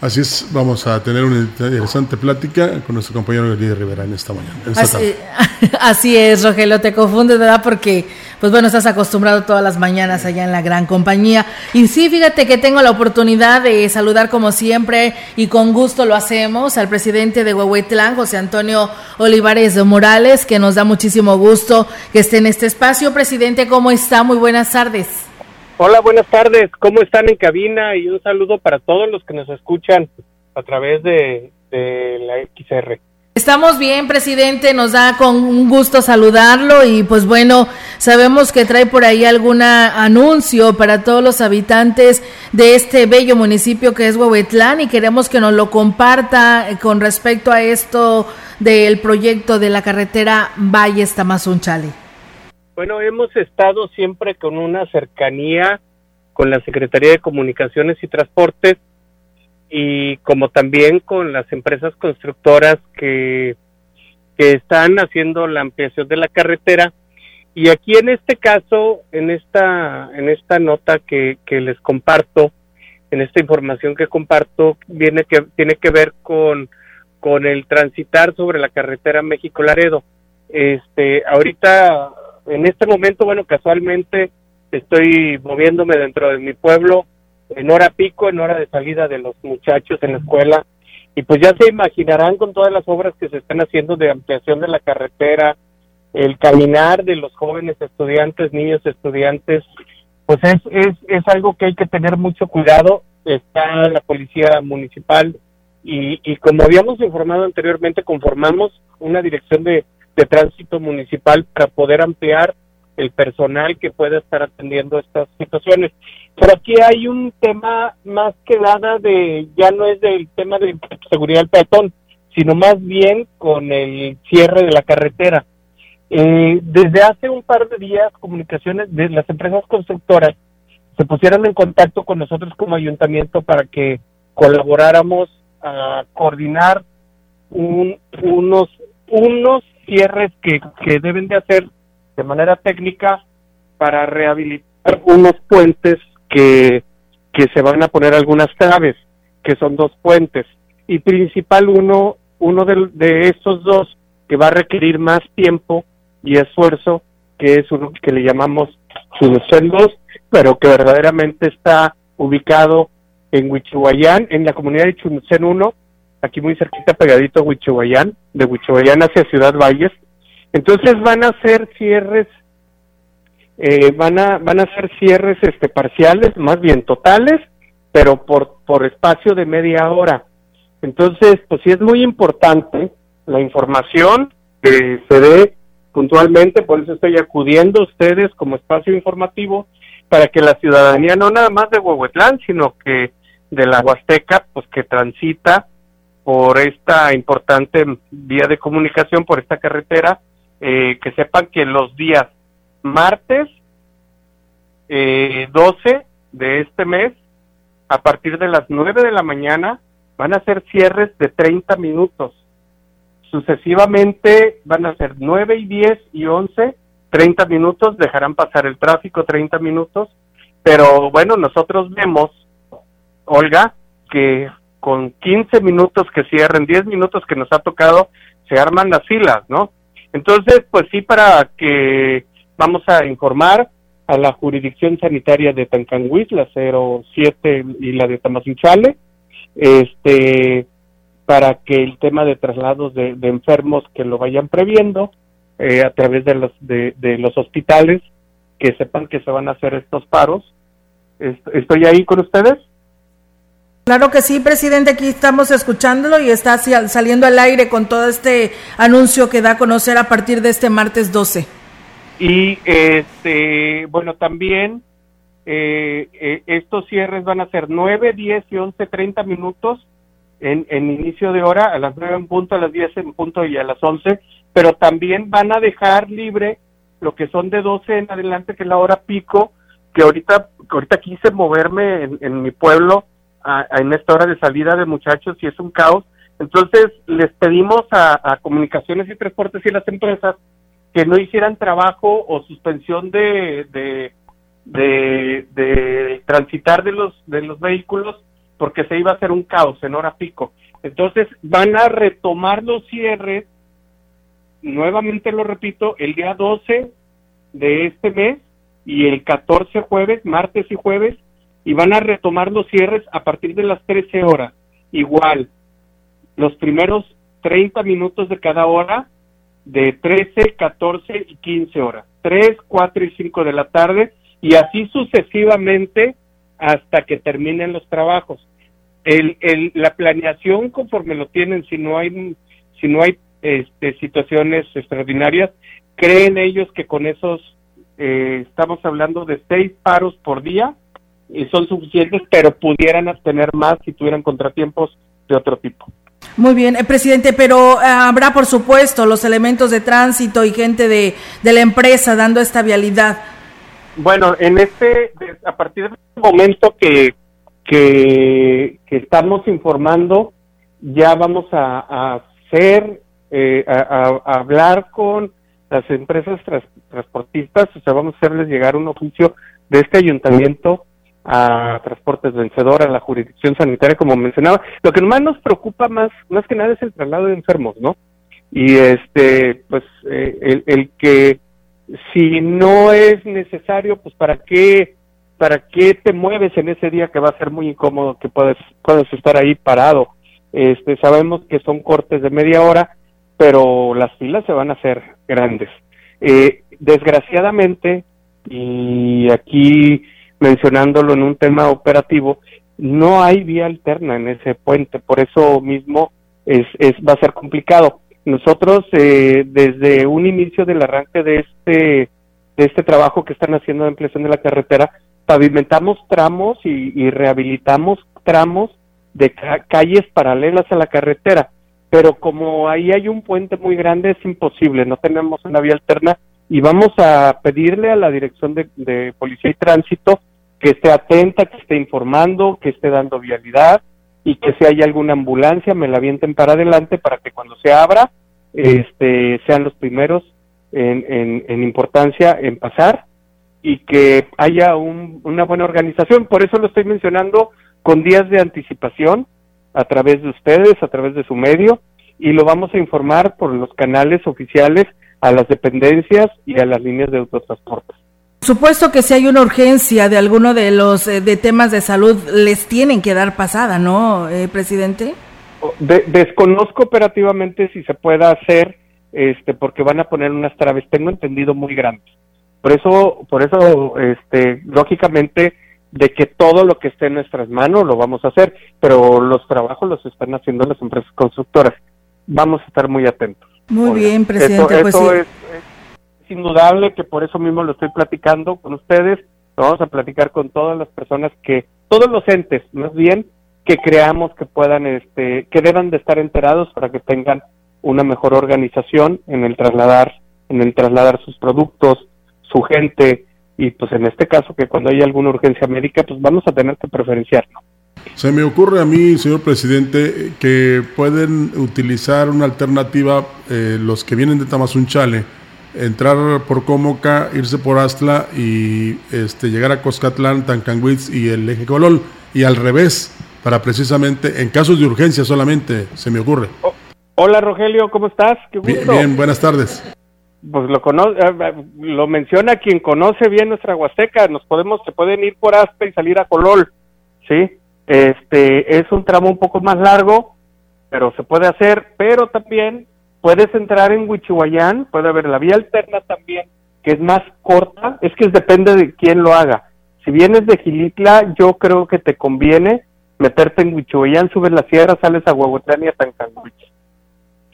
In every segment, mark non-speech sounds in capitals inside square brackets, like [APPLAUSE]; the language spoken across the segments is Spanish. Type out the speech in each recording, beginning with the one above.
Así es, vamos a tener una interesante plática con nuestro compañero Líder Rivera en esta mañana. así, [LAUGHS] así, es, Rogelio, te confundes, ¿verdad? Porque, pues bueno, estás acostumbrado todas las mañanas allá en la gran compañía. Y sí, fíjate que tengo la oportunidad de saludar como siempre y con gusto lo hacemos al presidente de Huehuetlán, José Antonio Olivares de Morales, que nos da muchísimo gusto que esté en este espacio. Presidente, ¿cómo está? Muy buenas tardes. Hola, buenas tardes. ¿Cómo están en cabina? Y un saludo para todos los que nos escuchan a través de, la XR. Estamos bien, presidente, nos da con un gusto saludarlo y pues bueno, sabemos que trae por ahí algún anuncio para todos los habitantes de este bello municipio que es Huehuetlán y queremos que nos lo comparta con respecto a esto del proyecto de la carretera Valles Tamazunchale. Bueno, hemos estado siempre con una cercanía con la Secretaría de Comunicaciones y Transportes y como también con las empresas constructoras que, que están haciendo la ampliación de la carretera. Y aquí en este caso, en esta, en esta nota que, que les comparto, en esta información que comparto, viene que, tiene que ver con, con el transitar sobre la carretera México-Laredo. Este, ahorita en este momento, bueno, casualmente estoy moviéndome dentro de mi pueblo en hora pico, en hora de salida de los muchachos en la escuela. Y pues ya se imaginarán con todas las obras que se están haciendo de ampliación de la carretera, el caminar de los jóvenes estudiantes, niños estudiantes, pues es, es, es algo que hay que tener mucho cuidado. Está la policía municipal y, y como habíamos informado anteriormente, conformamos una dirección de de tránsito municipal para poder ampliar el personal que pueda estar atendiendo estas situaciones. Pero aquí hay un tema más que nada de, ya no es del tema de seguridad del peatón, sino más bien con el cierre de la carretera. Eh, desde hace un par de días, comunicaciones de las empresas constructoras se pusieron en contacto con nosotros como ayuntamiento para que colaboráramos a coordinar un, unos, unos cierres que, que deben de hacer de manera técnica para rehabilitar unos puentes que, que se van a poner algunas traves, que son dos puentes. Y principal uno, uno de, de estos dos que va a requerir más tiempo y esfuerzo, que es uno que le llamamos Chunucén 2, pero que verdaderamente está ubicado en Huichihuayán, en la comunidad de Chunucén 1, aquí muy cerquita pegadito a Huichihuayán, de Huichihuayán hacia Ciudad Valles. Entonces van a hacer cierres, eh, van a van a hacer cierres este parciales, más bien totales, pero por por espacio de media hora. Entonces, pues sí es muy importante la información que se dé puntualmente, por eso estoy acudiendo a ustedes como espacio informativo para que la ciudadanía no nada más de Huehuetlán, sino que de la Huasteca, pues que transita por esta importante vía de comunicación, por esta carretera, eh, que sepan que los días martes eh, 12 de este mes, a partir de las 9 de la mañana, van a ser cierres de 30 minutos. Sucesivamente van a ser 9 y 10 y 11, 30 minutos, dejarán pasar el tráfico 30 minutos, pero bueno, nosotros vemos, Olga, que con 15 minutos que cierren, 10 minutos que nos ha tocado, se arman las filas, ¿no? Entonces, pues sí, para que vamos a informar a la jurisdicción sanitaria de Tancanguis, la 07 y la de Tamazunchale, este, para que el tema de traslados de, enfermos que lo vayan previendo eh, a través de los, de, de los hospitales, que sepan que se van a hacer estos paros. ¿Estoy ahí con ustedes? Claro que sí, presidente, aquí estamos escuchándolo y está saliendo al aire con todo este anuncio que da a conocer a partir de este martes 12. Y este, bueno, también eh, eh, estos cierres van a ser 9, 10 y 11, 30 minutos en, en inicio de hora, a las 9 en punto, a las 10 en punto y a las 11, pero también van a dejar libre lo que son de 12 en adelante, que es la hora pico, que ahorita, ahorita quise moverme en, mi pueblo en esta hora de salida de muchachos y es un caos. Entonces les pedimos a, Comunicaciones y Transportes y las empresas que no hicieran trabajo o suspensión de, de, de, de transitar de los, de los vehículos porque se iba a hacer un caos en hora pico. Entonces van a retomar los cierres, nuevamente lo repito, el día 12 de este mes y el 14 jueves, martes y jueves, y van a retomar los cierres a partir de las 13 horas. Igual, los primeros 30 minutos de cada hora, de 13, 14 y 15 horas. 3, 4 y 5 de la tarde, y así sucesivamente hasta que terminen los trabajos. El, el, la planeación conforme lo tienen, si no hay, si no hay este, situaciones extraordinarias, creen ellos que con esos eh, estamos hablando de seis paros por día son suficientes, pero pudieran tener más si tuvieran contratiempos de otro tipo. Muy bien, eh, presidente, pero eh, habrá, por supuesto, los elementos de tránsito y gente de, de la empresa dando esta vialidad. Bueno, en este, a partir del momento que, que, estamos informando, ya vamos a, hacer, a, hablar con las empresas transportistas, o sea, vamos a hacerles llegar un oficio de este ayuntamiento a Transportes Vencedor, a la jurisdicción sanitaria, como mencionaba. Lo que más nos preocupa más, más que nada es el traslado de enfermos, ¿no? Y este, pues, eh, el, el, que si no es necesario, pues, ¿para qué, para qué te mueves en ese día que va a ser muy incómodo que puedes, puedes estar ahí parado? Este, sabemos que son cortes de media hora, pero las filas se van a hacer grandes. Eh, desgraciadamente, y aquí mencionándolo en un tema operativo, no hay vía alterna en ese puente, por eso mismo es, es va a ser complicado. Nosotros eh, desde un inicio del arranque de este de este trabajo que están haciendo de ampliación de la carretera, pavimentamos tramos y, y rehabilitamos tramos de calles paralelas a la carretera pero como ahí hay un puente muy grande es imposible, no tenemos una vía alterna y vamos a pedirle a la Dirección de, Policía y Tránsito que esté atenta, que esté informando, que esté dando vialidad y que si hay alguna ambulancia me la avienten para adelante para que cuando se abra este sean los primeros en, en, importancia en pasar y que haya una buena organización. Por eso lo estoy mencionando con días de anticipación a través de ustedes, a través de su medio, y lo vamos a informar por los canales oficiales a las dependencias y a las líneas de autotransporte. Supuesto que si hay una urgencia de alguno de los eh, de temas de salud, les tienen que dar pasada, ¿no, eh, presidente? desconozco operativamente si se pueda hacer, este, porque van a poner unas traves, tengo entendido muy grandes. Por eso, por eso, este, lógicamente, de que todo lo que esté en nuestras manos lo vamos a hacer, pero los trabajos los están haciendo las empresas constructoras. Vamos a estar muy atentos. Muy bien, presidente. Eso, pues es, indudable que por eso mismo lo estoy platicando con ustedes. Lo vamos a platicar con todas las personas que, todos los entes, más bien, que creamos que puedan, este, que deban de estar enterados para que tengan una mejor organización en el trasladar, en el trasladar sus productos, su gente, y pues en este caso que cuando hay alguna urgencia médica pues vamos a tener que preferenciarlo. Se me ocurre a mí, señor presidente, que pueden utilizar una alternativa eh, los que vienen de Tamazunchale, entrar por Cómoca, irse por Astla y este, llegar a Coscatlán, Tancanguitz y el eje Colol, y al revés, para precisamente, en casos de urgencia solamente, se me ocurre. Oh, hola Rogelio, ¿cómo estás? bien, buenas tardes pues lo conoce, eh, eh, lo menciona quien conoce bien nuestra Huasteca, nos podemos, se pueden ir por Aspe y salir a Colol, ¿sí? Este, es un tramo un poco más largo, pero se puede hacer, pero también puedes entrar en Huichihuayán, puede haber la vía alterna también, que es más corta, es que depende de quién lo haga. Si vienes de Gilitla, yo creo que te conviene meterte en Huichihuayán, subes la sierra, sales a Huehuetlán y a Tancanguich,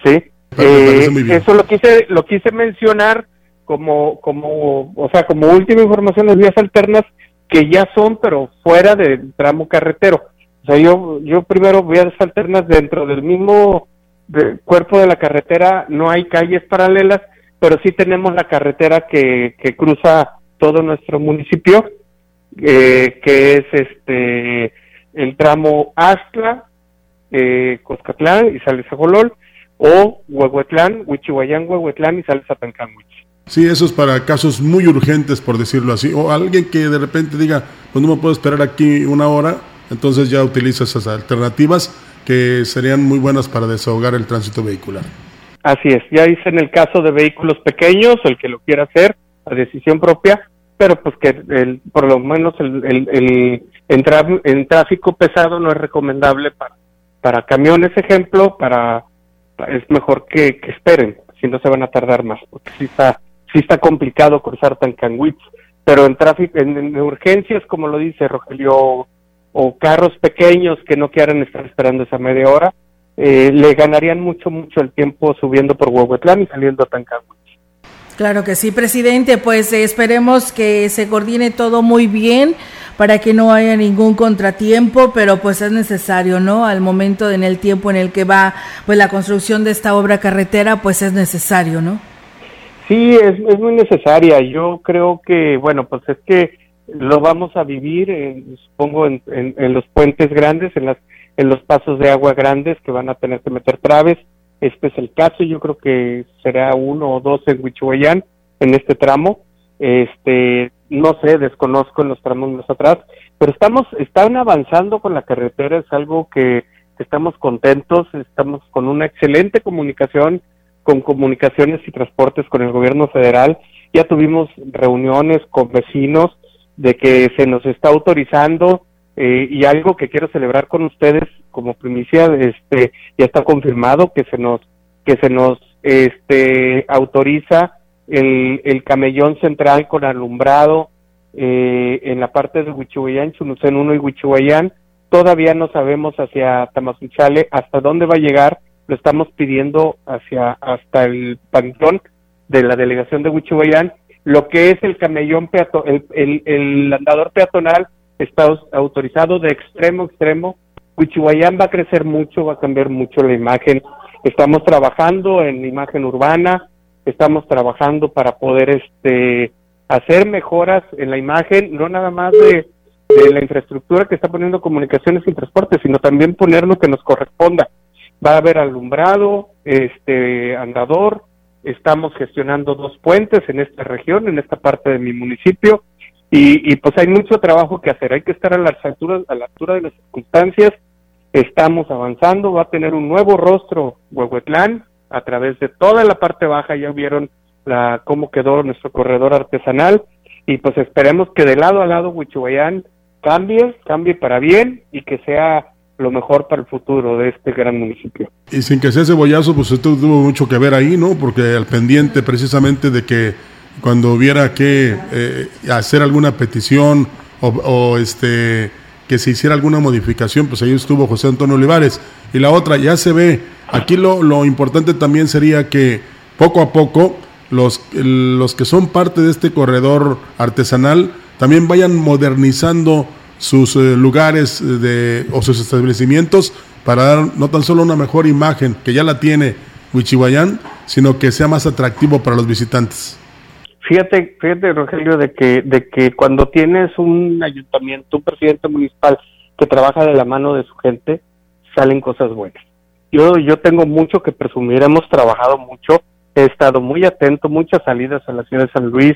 ¿sí? Eh, eso lo quise, lo quise mencionar como, como, o sea, como última información, las vías alternas que ya son, pero fuera del tramo carretero. O sea, yo, yo primero vías alternas dentro del mismo cuerpo de la carretera, no hay calles paralelas, pero sí tenemos la carretera que, que cruza todo nuestro municipio eh, que es este el tramo Astla, eh, Coscatlán y sales a Jolol, o Huehuetlán, Huichihuayán, Huehuetlán y sales a Tancanwich. Sí, eso es para casos muy urgentes, por decirlo así. O alguien que de repente diga, pues no me puedo esperar aquí una hora, entonces ya utiliza esas alternativas que serían muy buenas para desahogar el tránsito vehicular. Así es, ya dice en el caso de vehículos pequeños, el que lo quiera hacer a decisión propia, pero pues que el, por lo menos el, el, entrar en tráfico pesado no es recomendable para, para camiones, ejemplo, para, es mejor que, que esperen, si no se van a tardar más, porque sí está, sí está complicado cruzar Tancanwitz, pero en tráfico, en, urgencias, como lo dice Rogelio, o carros pequeños que no quieran estar esperando esa media hora, eh, le ganarían mucho, mucho el tiempo subiendo por Huehuetlán y saliendo a Tancanwitz. Claro que sí, presidente, pues eh, esperemos que se coordine todo muy bien para que no haya ningún contratiempo, pero pues es necesario, ¿no? Al momento en el tiempo en el que va pues la construcción de esta obra carretera, pues es necesario, ¿no? Sí, es, es muy necesaria. Yo creo que, bueno, pues es que lo vamos a vivir, supongo, en, en, los puentes grandes, en, las, en los pasos de agua grandes que van a tener que meter traves. Este es el caso, yo creo que será uno o dos en Huichuayán en este tramo. Este, no sé, desconozco en los tramos más atrás, pero estamos, están avanzando con la carretera, es algo que, estamos contentos, estamos con una excelente comunicación con comunicaciones y transportes con el gobierno federal. Ya tuvimos reuniones con vecinos de que se nos está autorizando eh, y algo que quiero celebrar con ustedes como primicia, este, ya está confirmado que se nos, que se nos, este, autoriza el, el camellón central con alumbrado eh, en la parte de Huichihuayán, Chunucén 1 y Huichihuayán. Todavía no sabemos hacia Tamazunchale hasta dónde va a llegar, lo estamos pidiendo hacia hasta el panteón de la delegación de Huichihuayán. Lo que es el camellón peato, el, el, andador peatonal está autorizado de extremo a extremo. Huichihuayán va a crecer mucho, va a cambiar mucho la imagen. Estamos trabajando en imagen urbana, estamos trabajando para poder este hacer mejoras en la imagen, no nada más de, la infraestructura que está poniendo comunicaciones y transporte, sino también poner lo que nos corresponda. Va a haber alumbrado, este andador, estamos gestionando dos puentes en esta región, en esta parte de mi municipio, y, y, pues hay mucho trabajo que hacer, hay que estar a la altura, a la altura de las circunstancias, estamos avanzando, va a tener un nuevo rostro Huehuetlán a través de toda la parte baja, ya vieron la, cómo quedó nuestro corredor artesanal, y pues esperemos que de lado a lado Huichuayán cambie, cambie para bien y que sea lo mejor para el futuro de este gran municipio. Y sin que sea cebollazo, pues esto tuvo mucho que ver ahí, ¿no? Porque al pendiente precisamente de que cuando hubiera que eh, hacer alguna petición o, este que se hiciera alguna modificación, pues ahí estuvo José Antonio Olivares. Y la otra, ya se ve, aquí lo, lo importante también sería que poco a poco los, los que son parte de este corredor artesanal también vayan modernizando sus eh, lugares de, o sus establecimientos para dar no tan solo una mejor imagen, que ya la tiene Huichihuayán, sino que sea más atractivo para los visitantes. Fíjate, fíjate, Rogelio, de que, de que cuando tienes un ayuntamiento, un presidente municipal que trabaja de la mano de su gente, salen cosas buenas. Yo, yo tengo mucho que presumir, hemos trabajado mucho, he estado muy atento, muchas salidas a la ciudad de San Luis,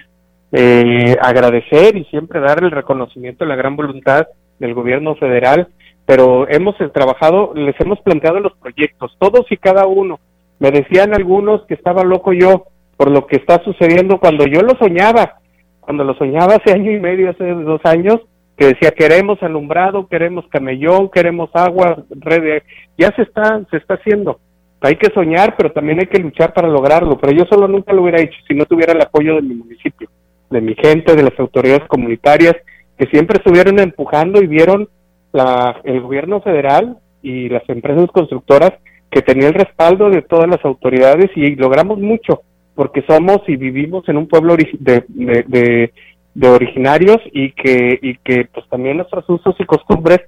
eh, agradecer y siempre dar el reconocimiento a la gran voluntad del gobierno federal, pero hemos trabajado, les hemos planteado los proyectos, todos y cada uno. Me decían algunos que estaba loco yo, por lo que está sucediendo cuando yo lo soñaba, cuando lo soñaba hace año y medio, hace dos años, que decía queremos alumbrado, queremos camellón, queremos agua, red, ya se está, se está haciendo. Hay que soñar, pero también hay que luchar para lograrlo. Pero yo solo nunca lo hubiera hecho si no tuviera el apoyo de mi municipio, de mi gente, de las autoridades comunitarias, que siempre estuvieron empujando y vieron la, el gobierno federal y las empresas constructoras que tenía el respaldo de todas las autoridades y logramos mucho porque somos y vivimos en un pueblo de, de, originarios y que, y que pues también nuestros usos y costumbres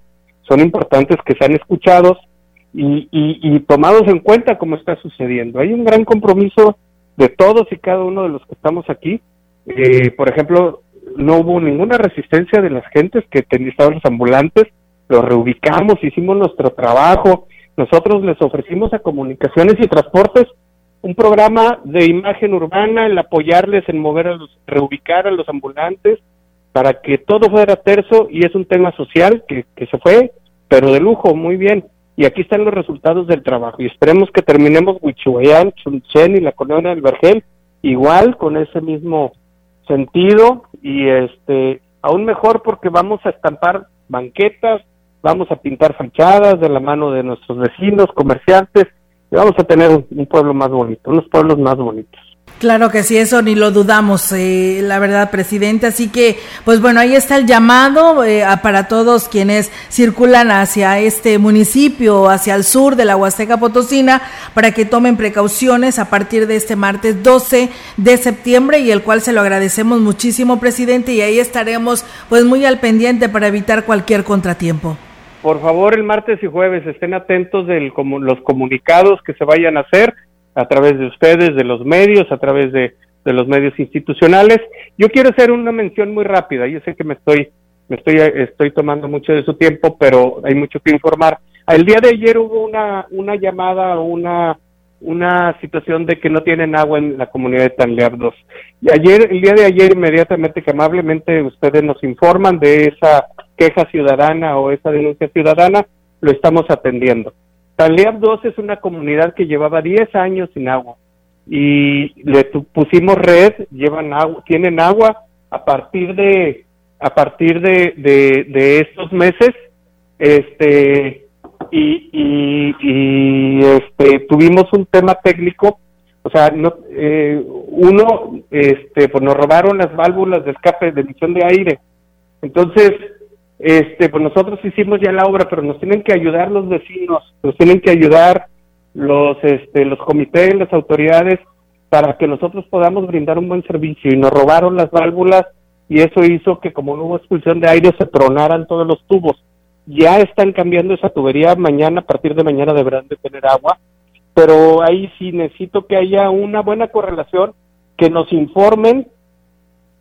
son importantes que sean escuchados y, y, tomados en cuenta como está sucediendo. Hay un gran compromiso de todos y cada uno de los que estamos aquí. Eh, por ejemplo, no hubo ninguna resistencia de las gentes que estaban los ambulantes, los reubicamos, hicimos nuestro trabajo, nosotros les ofrecimos a comunicaciones y transportes un programa de imagen urbana, el apoyarles en mover a los, reubicar a los ambulantes para que todo fuera terzo y es un tema social que, que se fue, pero de lujo, muy bien. Y aquí están los resultados del trabajo y esperemos que terminemos Huichuayán, Chunchen y la colonia del Vergel igual con ese mismo sentido y este aún mejor porque vamos a estampar banquetas, vamos a pintar fachadas de la mano de nuestros vecinos, comerciantes y vamos a tener un, pueblo más bonito, unos pueblos más bonitos. Claro que sí, eso ni lo dudamos, eh, la verdad, presidente. Así que, pues bueno, ahí está el llamado eh, para todos quienes circulan hacia este municipio, hacia el sur de la Huasteca Potosina, para que tomen precauciones a partir de este martes 12 de septiembre y el cual se lo agradecemos muchísimo, presidente, y ahí estaremos pues muy al pendiente para evitar cualquier contratiempo. Por favor, el martes y jueves estén atentos de los comunicados que se vayan a hacer a través de ustedes, de los medios, a través de, los medios institucionales. Yo quiero hacer una mención muy rápida. Yo sé que me estoy, me estoy, estoy tomando mucho de su tiempo, pero hay mucho que informar. El día de ayer hubo una, una llamada, una, una situación de que no tienen agua en la comunidad de Tanlear 2. Y ayer, el día de ayer, inmediatamente, que amablemente ustedes nos informan de esa queja ciudadana o esa denuncia ciudadana, lo estamos atendiendo. Tanleab 2 es una comunidad que llevaba 10 años sin agua. Y le pusimos red, llevan agua, tienen agua a partir de a partir de, de, estos meses, este y, y, este tuvimos un tema técnico, o sea, no, eh, uno, este, pues nos robaron las válvulas de escape de emisión de aire, entonces este, pues nosotros hicimos ya la obra, pero nos tienen que ayudar los vecinos, nos tienen que ayudar los, este, los comités, las autoridades, para que nosotros podamos brindar un buen servicio. Y nos robaron las válvulas y eso hizo que como no hubo expulsión de aire se tronaran todos los tubos. Ya están cambiando esa tubería, mañana, a partir de mañana deberán de tener agua, pero ahí sí necesito que haya una buena correlación, que nos informen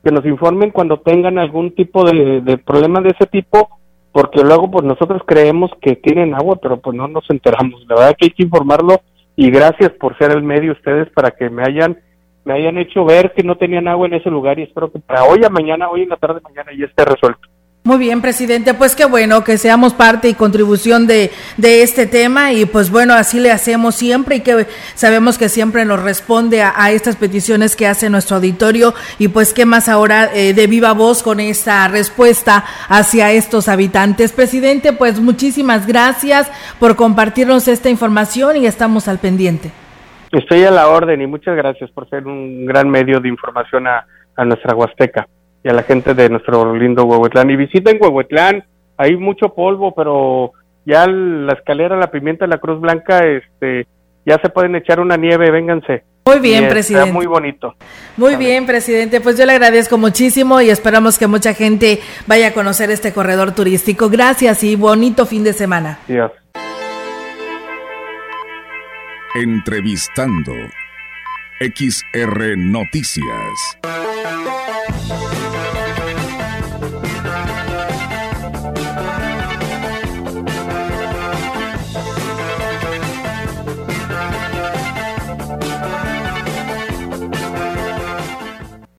que nos informen cuando tengan algún tipo de, problema de ese tipo, porque luego pues nosotros creemos que tienen agua, pero pues no nos enteramos. La verdad que hay que informarlo y gracias por ser el medio ustedes para que me hayan me hayan hecho ver que no tenían agua en ese lugar y espero que para hoy a mañana, hoy en la tarde mañana ya esté resuelto. Muy bien, presidente, pues qué bueno que seamos parte y contribución de, de, este tema y pues bueno, así le hacemos siempre y que sabemos que siempre nos responde a, estas peticiones que hace nuestro auditorio y pues qué más ahora eh, de viva voz con esta respuesta hacia estos habitantes. Presidente, pues muchísimas gracias por compartirnos esta información y estamos al pendiente. Estoy a la orden y muchas gracias por ser un gran medio de información a, a nuestra Huasteca y a la gente de nuestro lindo Huehuetlán. Y visiten Huehuetlán, hay mucho polvo, pero ya la escalera, la pimienta, la Cruz Blanca, este, ya se pueden echar una nieve, vénganse. Muy bien, presidente. muy bonito. Muy bien, presidente. Pues yo le agradezco muchísimo y esperamos que mucha gente vaya a conocer este corredor turístico. Gracias y bonito fin de semana. Dios. Entrevistando XR Noticias.